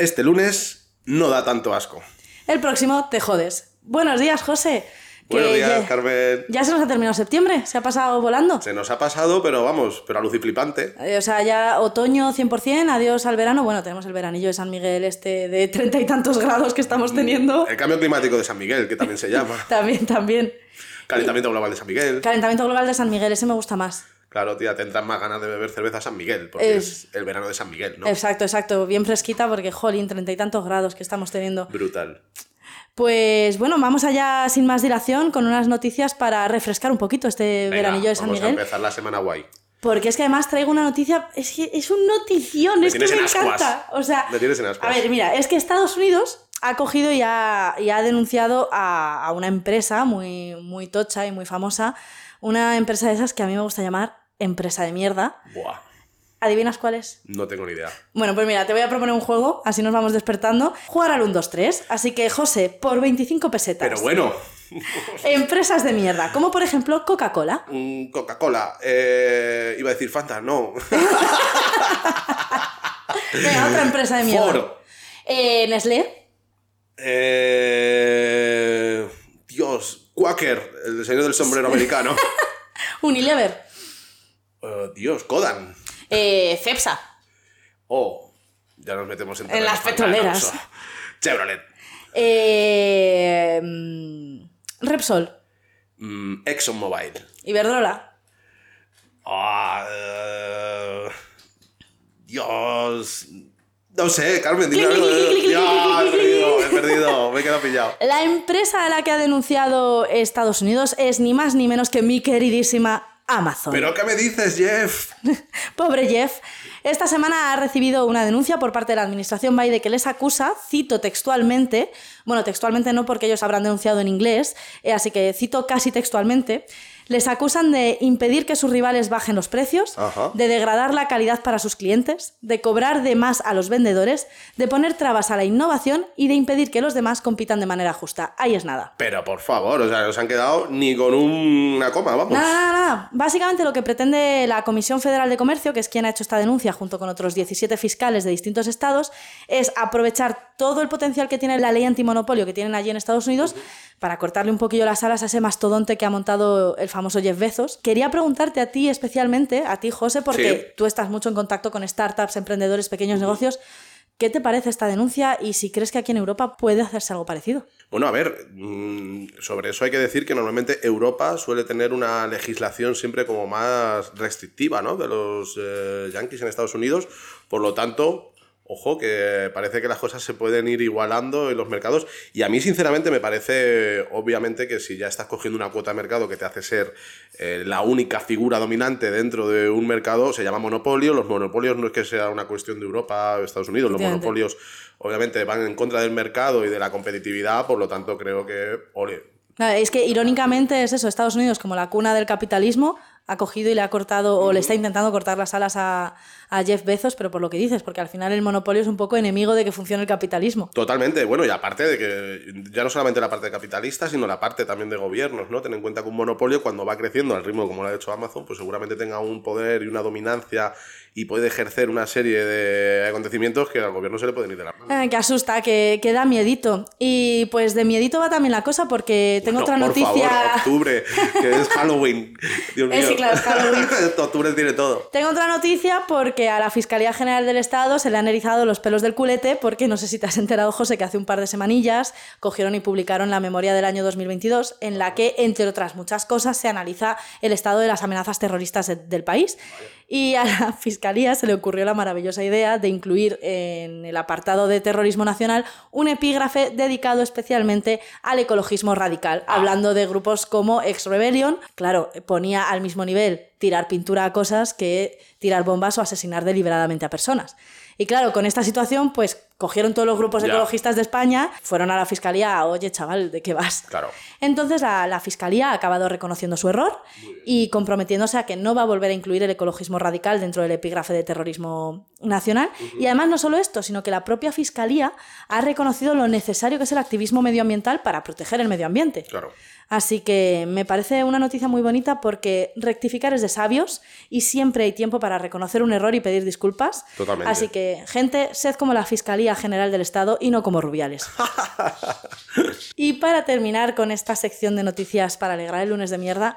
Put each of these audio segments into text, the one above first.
Este lunes no da tanto asco. El próximo te jodes. Buenos días, José. Buenos días, ya, Carmen. ya se nos ha terminado septiembre, se ha pasado volando. Se nos ha pasado, pero vamos, pero a luz y flipante. Eh, O sea, ya otoño 100%, adiós al verano. Bueno, tenemos el veranillo de San Miguel este de treinta y tantos grados que estamos teniendo. El cambio climático de San Miguel, que también se llama. También, también. Calentamiento global de San Miguel. Calentamiento global de San Miguel, ese me gusta más. Claro, tía, tendrás más ganas de beber cerveza a San Miguel, porque Es- es el verano de San Miguel, ¿no? Exacto, exacto. Bien fresquita porque, jolín, treinta y tantos grados que estamos teniendo. Brutal. Pues bueno, vamos allá sin más dilación con unas noticias para refrescar un poquito este Venga, veranillo de San vamos Miguel. a empezar la semana guay. Porque es que además traigo una noticia, es que es un notición, Me es que me en encanta. O sea, Me tienes en ascuas. a ver, mira, es que Estados Unidos ha cogido y ha, y ha denunciado a, a una empresa muy, muy tocha y muy famosa, una empresa de esas que a mí me gusta llamar empresa de mierda. Buah, ¿Adivinas cuál es? no tengo ni idea. Bueno, pues mira, te voy a proponer un juego, así nos vamos despertando. Jugar al 1, 2, 3. Así que, José, por 25 pesetas. Pero bueno, Empresas de mierda, como por ejemplo Coca-Cola. mm, Coca-Cola, eh, iba a decir Fanta, no. Venga, otra empresa de mierda. Ford. Eh, Nestlé. Eh, Dios, Quaker, el señor del sombrero americano. Unilever. Eh, Dios, Kodan. Eh, Cepsa. Oh, ya nos metemos en, En las petroleras. Chevrolet. Eh, Repsol. Mm, ExxonMobil. Iberdrola. Eh, Dios. No sé, Carmen, dime algo. clic, he perdido, he perdido, me he quedado pillado. La empresa a la que ha denunciado Estados Unidos es ni más ni menos que mi queridísima Amazon. ¿Pero qué me dices, Jeff? Pobre Jeff. Esta semana ha recibido una denuncia por parte de la administración Biden que les acusa, cito textualmente, bueno, textualmente no porque ellos habrán denunciado en inglés, eh, así que cito casi textualmente, les acusan de impedir que sus rivales bajen los precios, Ajá. de degradar la calidad para sus clientes, de cobrar de más a los vendedores, de poner trabas a la innovación y de impedir que los demás compitan de manera justa. Ahí es nada. Pero por favor, o sea, no se han quedado ni con una coma, vamos. Nada, nada, nada. Básicamente lo que pretende la Comisión Federal de Comercio, que es quien ha hecho esta denuncia junto con otros 17 fiscales de distintos estados, es aprovechar todo el potencial que tiene la ley antimonopolio que tienen allí en Estados Unidos para cortarle un poquillo las alas a ese mastodonte que ha montado el famoso Jeff Bezos. Quería preguntarte a ti especialmente, a ti José, porque Sí. tú estás mucho en contacto con startups, emprendedores, pequeños negocios. ¿Qué te parece esta denuncia y si crees que aquí en Europa puede hacerse algo parecido? Bueno, a ver, mm, sobre eso hay que decir que normalmente Europa suele tener una legislación siempre como más restrictiva, ¿no? De los eh, yankees en Estados Unidos. Por lo tanto, ojo, que parece que las cosas se pueden ir igualando en los mercados. Y a mí, sinceramente, me parece, obviamente, que si ya estás cogiendo una cuota de mercado que te hace ser eh, la única figura dominante dentro de un mercado, se llama monopolio. Los monopolios no es que sea una cuestión de Europa o Estados Unidos, los monopolios obviamente van en contra del mercado y de la competitividad, por lo tanto creo que, ole, Es que irónicamente es eso, Estados Unidos como la cuna del capitalismo ha cogido y le ha cortado o le está intentando cortar las alas a, a Jeff Bezos, pero por lo que dices, porque al final el monopolio es un poco enemigo de que funcione el capitalismo. Totalmente, bueno, y aparte de que ya no solamente la parte capitalista, sino la parte también de gobiernos, ¿no? Ten en cuenta que un monopolio cuando va creciendo al ritmo como lo ha hecho Amazon, pues seguramente tenga un poder y una dominancia y puede ejercer una serie de acontecimientos que al gobierno se le pueden ir de la mano. Eh, que asusta, que, que da miedito. Y pues de miedito va también la cosa porque tengo No, otra por noticia. favor, octubre, que es Halloween. Dios Eh, mío. sí, claro, es Halloween. octubre tiene todo. Tengo otra noticia porque a la Fiscalía General del Estado se le han erizado los pelos del culete porque no sé si te has enterado, José, que hace un par de semanillas cogieron y publicaron la memoria del año 2022 en la que, entre otras muchas cosas, se analiza el estado de las amenazas terroristas de- del país. Y a la Fiscalía se le ocurrió la maravillosa idea de incluir en el apartado de terrorismo nacional un epígrafe dedicado especialmente al ecologismo radical, hablando de grupos como Ex Rebellion. Claro, ponía al mismo nivel tirar pintura a cosas que tirar bombas o asesinar deliberadamente a personas. Y claro, con esta situación, pues cogieron todos los grupos Ya. ecologistas de España, fueron a la fiscalía, oye chaval, ¿de qué vas? Claro. Entonces la, la Fiscalía ha acabado reconociendo su error y comprometiéndose a que no va a volver a incluir el ecologismo radical dentro del epígrafe de terrorismo nacional. Y además no solo esto, sino que la propia Fiscalía ha reconocido lo necesario que es el activismo medioambiental para proteger el medio ambiente. Claro. Así que me parece una noticia muy bonita porque rectificar es de sabios y siempre hay tiempo para reconocer un error y pedir disculpas. Totalmente. Así que, gente, sed como la Fiscalía General del Estado y no como Rubiales. y para terminar con esta sección de noticias para alegrar el lunes de mierda,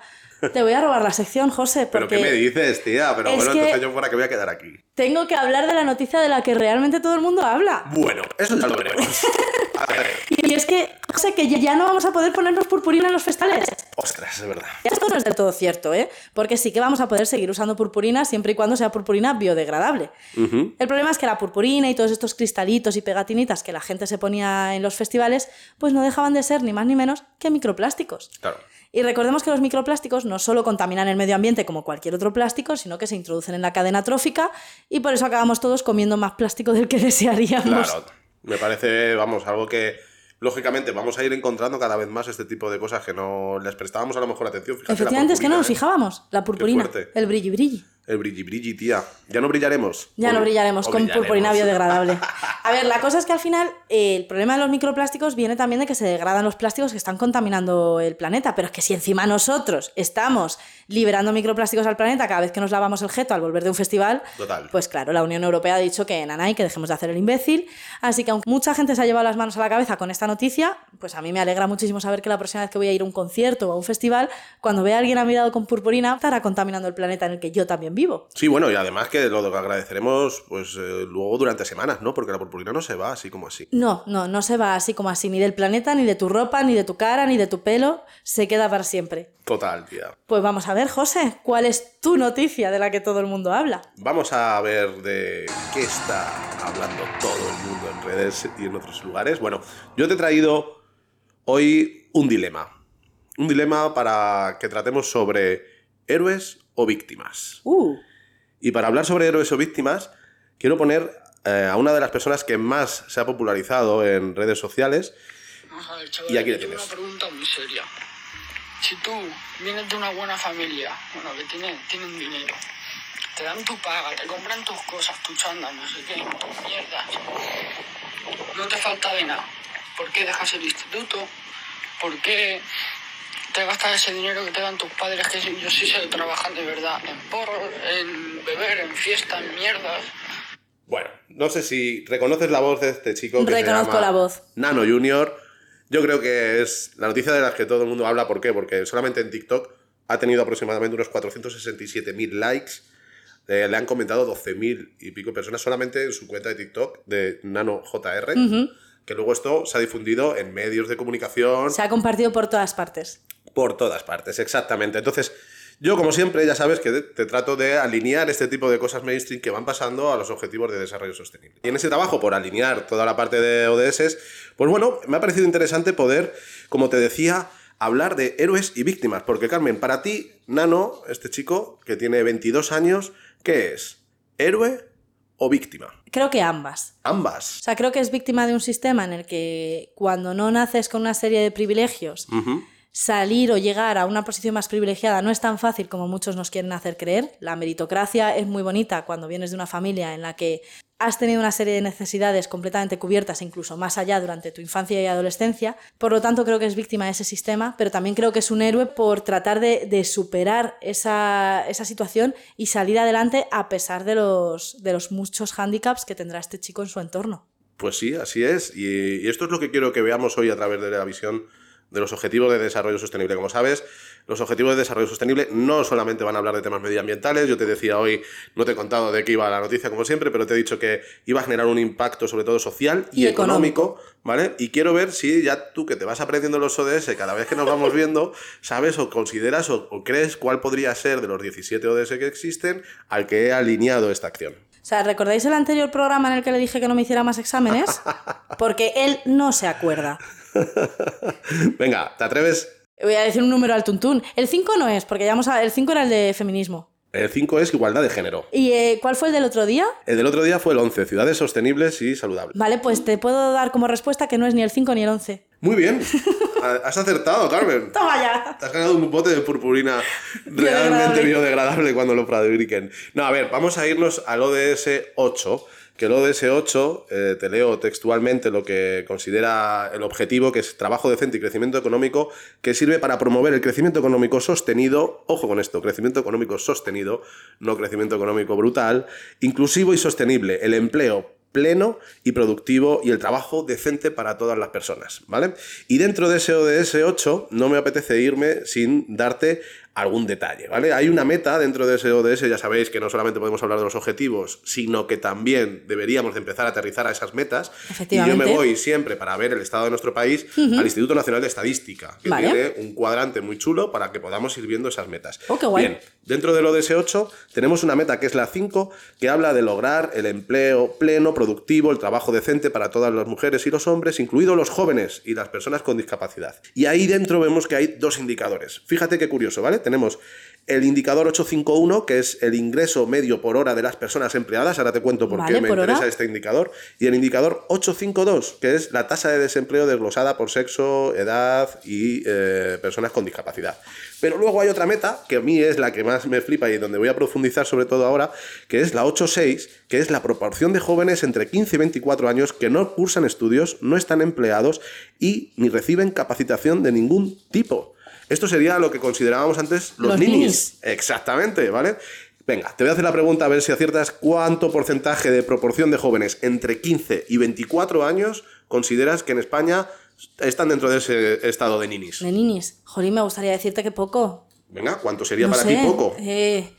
te voy a robar la sección, José. ¿Pero qué me dices, tía? Pero bueno, entonces yo fuera que voy a quedar aquí. Tengo que hablar de la noticia de la que realmente todo el mundo habla. Bueno, eso ya lo veremos. A ver, Y es que, José, que ya no vamos a poder ponernos purpurina en los festales. ostras, es verdad. Esto no es del todo cierto, ¿eh? Porque sí que vamos a poder seguir usando purpurina siempre y cuando sea purpurina biodegradable. Ujú. El problema es que la purpurina y todos estos cristalitos y pegatinitas que la gente se ponía en los festivales, pues no dejaban de ser ni más ni menos que microplásticos. Claro. Y recordemos que los microplásticos no solo contaminan el medio ambiente como cualquier otro plástico, sino que se introducen en la cadena trófica y por eso acabamos todos comiendo más plástico del que desearíamos. Claro, me parece, vamos, algo que lógicamente vamos a ir encontrando cada vez más este tipo de cosas que no les prestábamos a lo mejor atención. Fíjate, Efectivamente, es que no nos ¿eh? fijábamos. La purpurina, el brilli brilli. El brilli brilli, tía. Ya no brillaremos. Ya no brillaremos con brillaremos. purpurina biodegradable. A ver, la cosa es que al final eh, el problema de los microplásticos viene también de que se degradan los plásticos que están contaminando el planeta. Pero es que si encima nosotros estamos liberando microplásticos al planeta cada vez que nos lavamos el jeto al volver de un festival, Total. pues claro, la Unión Europea ha dicho que nanay, que dejemos de hacer el imbécil. Así que aunque mucha gente se ha llevado las manos a la cabeza con esta noticia, pues a mí me alegra muchísimo saber que la próxima vez que voy a ir a un concierto o a un festival, cuando vea a alguien mirado con purpurina, estará contaminando el planeta en el que yo también vivo. Sí, bueno, y además que lo agradeceremos pues eh, luego durante semanas, ¿no? Porque la purpurina no se va así como así. No, no, no se va así como así, ni del planeta, ni de tu ropa, ni de tu cara, ni de tu pelo, se queda para siempre. Total, tía. Pues vamos a ver, José, ¿cuál es tu noticia de la que todo el mundo habla? Vamos a ver de qué está hablando todo el mundo en redes y en otros lugares. Bueno, yo te he traído hoy un dilema. Un dilema para que tratemos sobre héroes o víctimas. Uh, Y para hablar sobre héroes o víctimas, quiero poner eh, a una de las personas que más se ha popularizado en redes sociales. Vamos a ver, chaval, Y aquí tengo tienes. una pregunta muy seria. Si tú vienes de una buena familia, bueno, que tiene, tienen dinero, te dan tu paga, te compran tus cosas, tu chanda, no sé qué, tus mierdas, no te falta de nada. ¿Por qué dejas el instituto? ¿Por qué te gastas ese dinero que te dan tus padres, que yo sí sé trabajar de verdad, en porros, en beber, en fiesta, en mierdas? Bueno, no sé si reconoces la voz de este chico. Que se Reconozco llama la voz. Nano Junior. Yo creo que es la noticia de la que todo el mundo habla. ¿Por qué? Porque solamente en TikTok ha tenido aproximadamente unos 467.000 likes. Eh, le han comentado 12.000 y pico personas solamente en su cuenta de TikTok de Nano JR. Que luego esto se ha difundido en medios de comunicación se ha compartido por todas partes. Por todas partes, exactamente. Entonces, yo como siempre, ya sabes que te, trato de alinear este tipo de cosas mainstream que van pasando a los objetivos de desarrollo sostenible. Y en ese trabajo por alinear toda la parte de ODS, pues bueno, me ha parecido interesante poder, como te decía, hablar de héroes y víctimas. Porque Carmen, para ti, Nano, este chico que tiene 22 años, ¿qué es? ¿Héroe o víctima? Creo que ambas. Ambas. O sea, creo que es víctima de un sistema en el que cuando no naces con una serie de privilegios. Salir o llegar a una posición más privilegiada no es tan fácil como muchos nos quieren hacer creer. La meritocracia es muy bonita cuando vienes de una familia en la que has tenido una serie de necesidades completamente cubiertas, incluso más allá durante tu infancia y adolescencia. Por lo tanto, creo que es víctima de ese sistema, pero también creo que es un héroe por tratar de, superar esa, esa situación y salir adelante a pesar de los, de los muchos hándicaps que tendrá este chico en su entorno. Pues sí, así es. Y, y esto es lo que quiero que veamos hoy a través de la visión de los objetivos de desarrollo sostenible. Como sabes, los objetivos de desarrollo sostenible no solamente van a hablar de temas medioambientales. Yo te decía hoy, no te he contado de qué iba la noticia como siempre, pero te he dicho que iba a generar un impacto sobre todo social y, Y económico, ¿vale? Y quiero ver si ya tú que te vas aprendiendo los ODS cada vez que nos vamos viendo, sabes o consideras o, o crees cuál podría ser de los 17 ODS que existen al que he alineado esta acción. O sea, ¿recordáis el anterior programa en el que le dije que no me hiciera más exámenes? Porque él no se acuerda. Venga, ¿te atreves? Voy a decir un número al tuntún. El 5 no es, porque ya vamos a... el 5 era el de feminismo. El 5 es igualdad de género. ¿Y eh, cuál fue el del otro día? El del otro día fue el 11, ciudades sostenibles y saludables. Vale, pues te puedo dar como respuesta que no es ni el 5 ni el 11. Muy bien, has acertado, Carmen. ¡Toma ya! Te has ganado un bote de purpurina realmente Biodegradable. biodegradable cuando lo fabriquen. No, a ver, vamos a irnos al ODS 8, que el ODS 8, eh, te leo textualmente lo que considera el objetivo, que es trabajo decente y crecimiento económico, que sirve para promover el crecimiento económico sostenido, ojo con esto, crecimiento económico sostenido, no crecimiento económico brutal, inclusivo y sostenible, el empleo pleno y productivo y el trabajo decente para todas las personas, ¿vale? Y dentro de ese ODS 8 no me apetece irme sin darte algún detalle, ¿vale? Hay una meta dentro de ese ODS, ya sabéis que no solamente podemos hablar de los objetivos, sino que también deberíamos de empezar a aterrizar a esas metas. Y yo me voy siempre para ver el estado de nuestro país al Instituto Nacional de Estadística, que tiene un cuadrante muy chulo para que podamos ir viendo esas metas. Oh, qué guay. Bien, dentro del ODS 8 tenemos una meta que es la 5, que habla de lograr el empleo pleno, productivo, el trabajo decente para todas las mujeres y los hombres, incluidos los jóvenes y las personas con discapacidad. Y ahí dentro vemos que hay dos indicadores. Fíjate qué curioso, ¿vale? Tenemos el indicador 851, que es el ingreso medio por hora de las personas empleadas. Ahora te cuento por qué me interesa este indicador. Y el indicador 852, que es la tasa de desempleo desglosada por sexo, edad y eh, personas con discapacidad. Pero luego hay otra meta, que a mí es la que más me flipa y donde voy a profundizar sobre todo ahora, que es la 86, que es la proporción de jóvenes entre 15 y 24 años que no cursan estudios, no están empleados y ni reciben capacitación de ningún tipo. Esto sería lo que considerábamos antes los, ninis. Exactamente, ¿vale? Venga, te voy a hacer la pregunta a ver si aciertas cuánto porcentaje de proporción de jóvenes entre 15 y 24 años consideras que en España están dentro de ese estado de ninis. De ninis. Jolín, me gustaría decirte que poco. Venga, ¿cuánto sería para ti poco? Eh,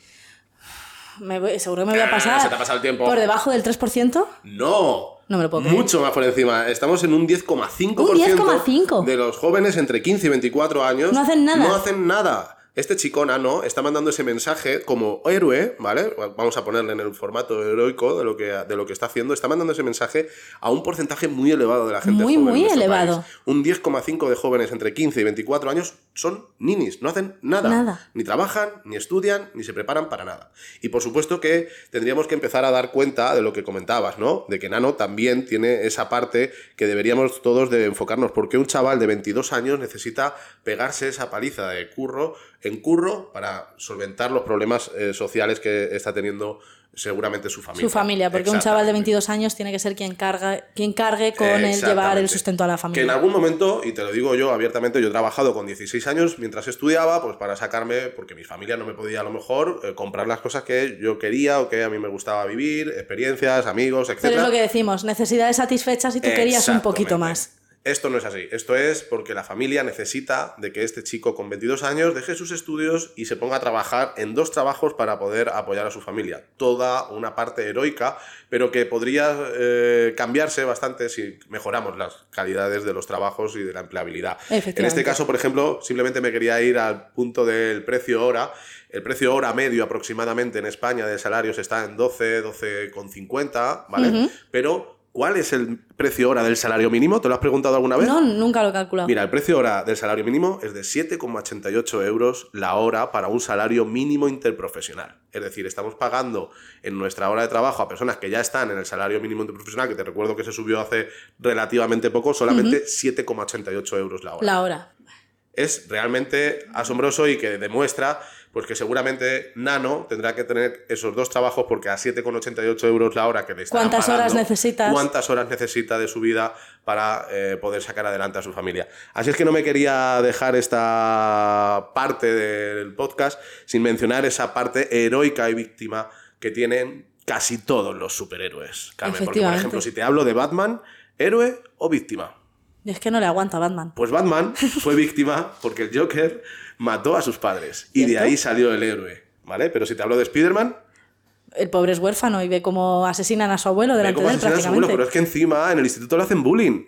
seguro que me voy a pasar. se te ha pasado el tiempo. ¿Por debajo del 3%? No. No me lo puedo creer. Mucho más por encima. Estamos en un 10,5% de los jóvenes entre 15 y 24 años. No hacen nada. No hacen nada. Este chico nano está mandando ese mensaje como héroe, ¿vale? Vamos a ponerle en el formato heroico de lo que, de lo que está haciendo. Está mandando ese mensaje a un porcentaje muy elevado de la gente muy, joven. Muy, elevado. Un 10,5 de jóvenes entre 15 y 24 años son ninis, no hacen nada. Nada. Ni trabajan, ni estudian, ni se preparan para nada. Y por supuesto que tendríamos que empezar a dar cuenta de lo que comentabas, ¿no? De que Nano también tiene esa parte que deberíamos todos de enfocarnos. Porque un chaval de 22 años necesita pegarse esa paliza de curro en curro para solventar los problemas eh, sociales que está teniendo seguramente su familia. Su familia, porque un chaval de 22 años tiene que ser quien, carga, quien cargue con el llevar el sustento a la familia. Que en algún momento, y te lo digo yo abiertamente, yo he trabajado con 16 años mientras estudiaba, pues para sacarme, porque mi familia no me podía a lo mejor eh, comprar las cosas que yo quería o que a mí me gustaba vivir, experiencias, amigos, etc. Pero es lo que decimos, necesidades satisfechas y tú querías un poquito más. Esto no es así. Esto es porque la familia necesita de que este chico con 22 años deje sus estudios y se ponga a trabajar en dos trabajos para poder apoyar a su familia. Toda una parte heroica, pero que podría eh, cambiarse bastante si mejoramos las calidades de los trabajos y de la empleabilidad. En este caso, por ejemplo, simplemente me quería ir al punto del precio hora. El precio hora medio aproximadamente en España de salarios está en 12, 12,50, ¿vale? Pero ¿Cuál es el precio hora del salario mínimo? ¿Te lo has preguntado alguna vez? No, nunca lo he calculado. Mira, el precio hora del salario mínimo es de 7,88 euros la hora para un salario mínimo interprofesional. Es decir, estamos pagando en nuestra hora de trabajo a personas que ya están en el salario mínimo interprofesional, que te recuerdo que se subió hace relativamente poco, solamente 7,88 euros la hora. La hora. Es realmente asombroso y que demuestra pues que seguramente Nano tendrá que tener esos dos trabajos porque a 7,88 euros la hora que le está ¿Cuántas horas necesitas? ¿Cuántas horas necesita de su vida para eh, poder sacar adelante a su familia? Así es que no me quería dejar esta parte del podcast sin mencionar esa parte heroica y víctima que tienen casi todos los superhéroes. Carmen, porque por ejemplo, si te hablo de Batman, ¿héroe o víctima? Es que no le aguanta a Batman. Pues Batman fue víctima porque el Joker mató a sus padres y de ahí salió el héroe, ¿vale? Pero si te hablo de Spider-Man... El pobre es huérfano y ve cómo asesinan a su abuelo delante de él prácticamente. pero es que encima en el instituto le hacen bullying.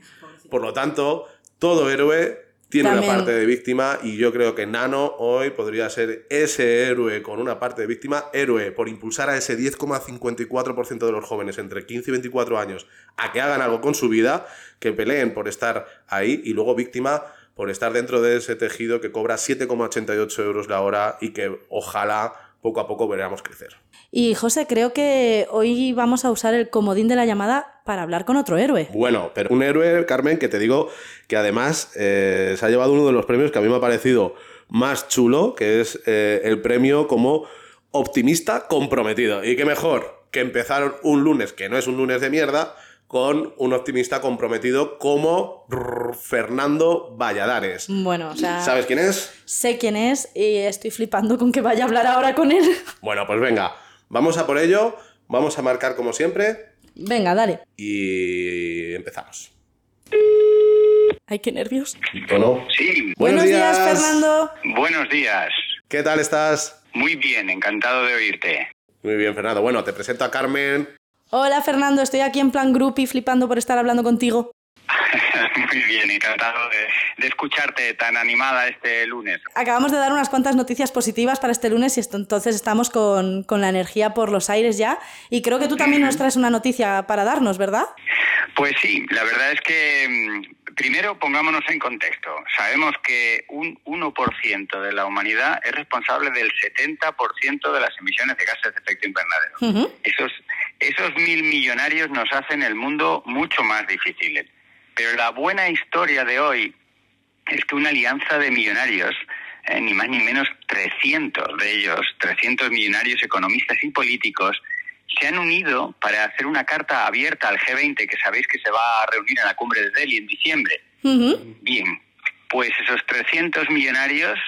Por lo tanto, todo héroe tiene una parte de víctima y yo creo que Nano hoy podría ser ese héroe con una parte de víctima, héroe por impulsar a ese 10,54% de los jóvenes entre 15 y 24 años a que hagan algo con su vida, que peleen por estar ahí y luego víctima por estar dentro de ese tejido que cobra 7,88 euros la hora y que ojalá poco a poco veremos crecer. Y José, creo que hoy vamos a usar el comodín de la llamada para hablar con otro héroe. Bueno, pero un héroe, Carmen, que te digo que además eh, se ha llevado uno de los premios que a mí me ha parecido más chulo, que es eh, el premio como optimista comprometido. Y qué mejor que empezar un lunes, que no es un lunes de mierda, con un optimista comprometido como Fernando Valladares. Bueno, o sea... ¿Sabes quién es? Sé quién es y estoy flipando con que vaya a hablar ahora con él. Bueno, pues venga, vamos a por ello, vamos a marcar como siempre Venga, dale. Y empezamos. Ay, qué nervios. ¿O no? Sí, Buenos, días. Fernando. buenos días. ¿Qué tal estás? Muy bien, encantado de oírte. Muy bien, Fernando. Bueno, te presento a Carmen. Hola, Fernando. Estoy aquí en plan group y flipando por estar hablando contigo. Muy bien, encantado de, de escucharte tan animada este lunes. Acabamos de dar unas cuantas noticias positivas para este lunes y esto, entonces estamos con, con la energía por los aires ya. Y creo que tú también nos traes una noticia para darnos, ¿verdad? Pues sí, la verdad es que mm, primero pongámonos en contexto. Sabemos que un 1% de la humanidad es responsable del 70% de las emisiones de gases de efecto invernadero. Ujú. Esos, esos mil millonarios nos hacen el mundo mucho más difícil. Pero la buena historia de hoy es que una alianza de millonarios, eh, ni más ni menos 300 de ellos, 300 millonarios economistas y políticos, se han unido para hacer una carta abierta al G20, que sabéis que se va a reunir en la cumbre de Delhi en diciembre. Bien, pues esos 300 millonarios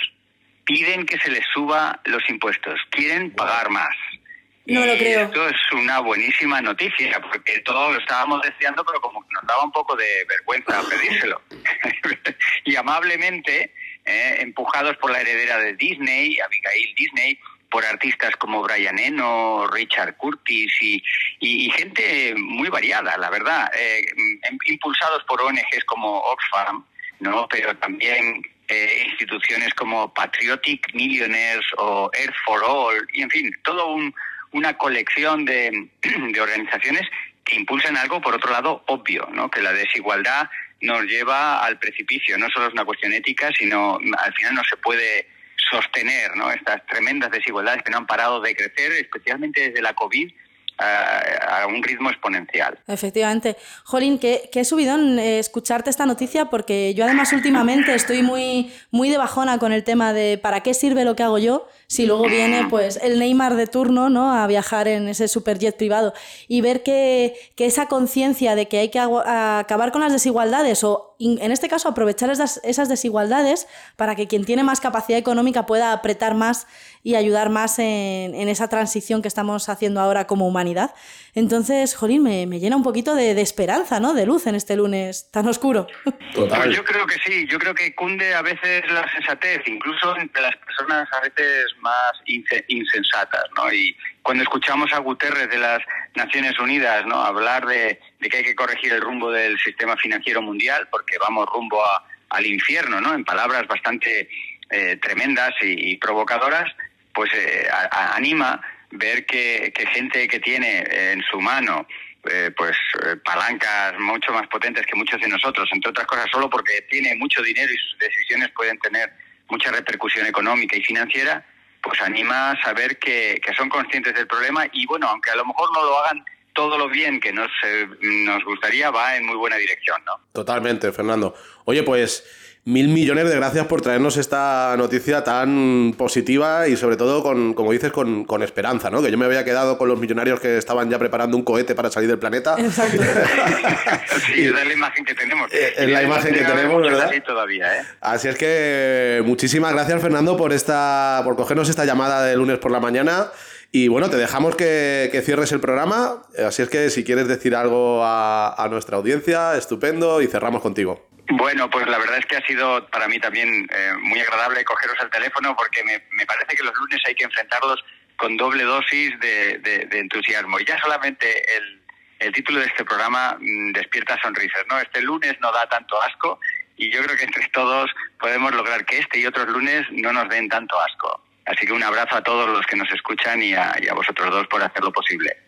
piden que se les suba los impuestos, quieren pagar más. No lo creo. Esto es una buenísima noticia, porque todos lo estábamos deseando, pero como que nos daba un poco de vergüenza pedírselo. y amablemente, eh, empujados por la heredera de Disney, Abigail Disney, por artistas como Brian Eno, Richard Curtis y, y- y gente muy variada, la verdad, eh, em- impulsados por ONGs como Oxfam, ¿no? pero también eh, instituciones como Patriotic Millionaires o Earth for All, y en fin, todo un, una colección de, de organizaciones que impulsan algo, por otro lado, obvio, ¿no? que la desigualdad nos lleva al precipicio. No solo es una cuestión ética, sino mm, al final no se puede sostener ¿no? estas tremendas desigualdades que no han parado de crecer, especialmente desde la COVID, a, un ritmo exponencial. Efectivamente. Jolín, qué, qué subidón eh, escucharte esta noticia porque yo además últimamente estoy muy, muy de bajona con el tema de para qué sirve lo que hago yo si luego viene pues el Neymar de turno ¿no? a viajar en ese superjet privado y ver que, que esa conciencia de que hay que acabar con las desigualdades o in- en este caso aprovechar esas, esas desigualdades para que quien tiene más capacidad económica pueda apretar más y ayudar más en, en esa transición que estamos haciendo ahora como humanidad. Entonces, Jolín, me, me llena un poquito de, de esperanza, ¿no? De luz en este lunes tan oscuro. Total. Pues yo creo que sí, yo creo que cunde a veces la sensatez, incluso entre las personas a veces más inse- insensatas, ¿no? Y cuando escuchamos a Guterres de las Naciones Unidas, ¿no? Hablar de, que hay que corregir el rumbo del sistema financiero mundial porque vamos rumbo a- al infierno, ¿no? En palabras bastante eh, tremendas y, provocadoras, pues eh, a- anima ver que, que gente que tiene en su mano eh, pues eh, palancas mucho más potentes que muchos de nosotros, entre otras cosas solo porque tiene mucho dinero y sus decisiones pueden tener mucha repercusión económica y financiera, pues anima a saber que, que son conscientes del problema y bueno, aunque a lo mejor no lo hagan todo lo bien que nos, eh, nos gustaría, va en muy buena dirección, ¿no? Totalmente, Fernando. Oye, pues mil millones de gracias por traernos esta noticia tan positiva y sobre todo con, como dices, con, con esperanza, ¿no? Que yo me había quedado con los millonarios que estaban ya preparando un cohete para salir del planeta. Exacto. sí, esa es la imagen que tenemos. Eh, es la imagen que tenemos, ¿verdad? así todavía, ¿eh? Así es que muchísimas gracias, Fernando, por esta, por cogernos esta llamada de lunes por la mañana. Y bueno, te dejamos que, que cierres el programa. Así es que si quieres decir algo a, a nuestra audiencia, estupendo, y cerramos contigo. Bueno, pues la verdad es que ha sido para mí también eh, muy agradable cogeros el teléfono porque me, me parece que los lunes hay que enfrentarlos con doble dosis de, de- de entusiasmo. Y ya solamente el, el título de este programa mm, despierta sonrisas, ¿no? Este lunes no da tanto asco y yo creo que entre todos podemos lograr que este y otros lunes no nos den tanto asco. Así que un abrazo a todos los que nos escuchan y a, vosotros dos por hacerlo posible.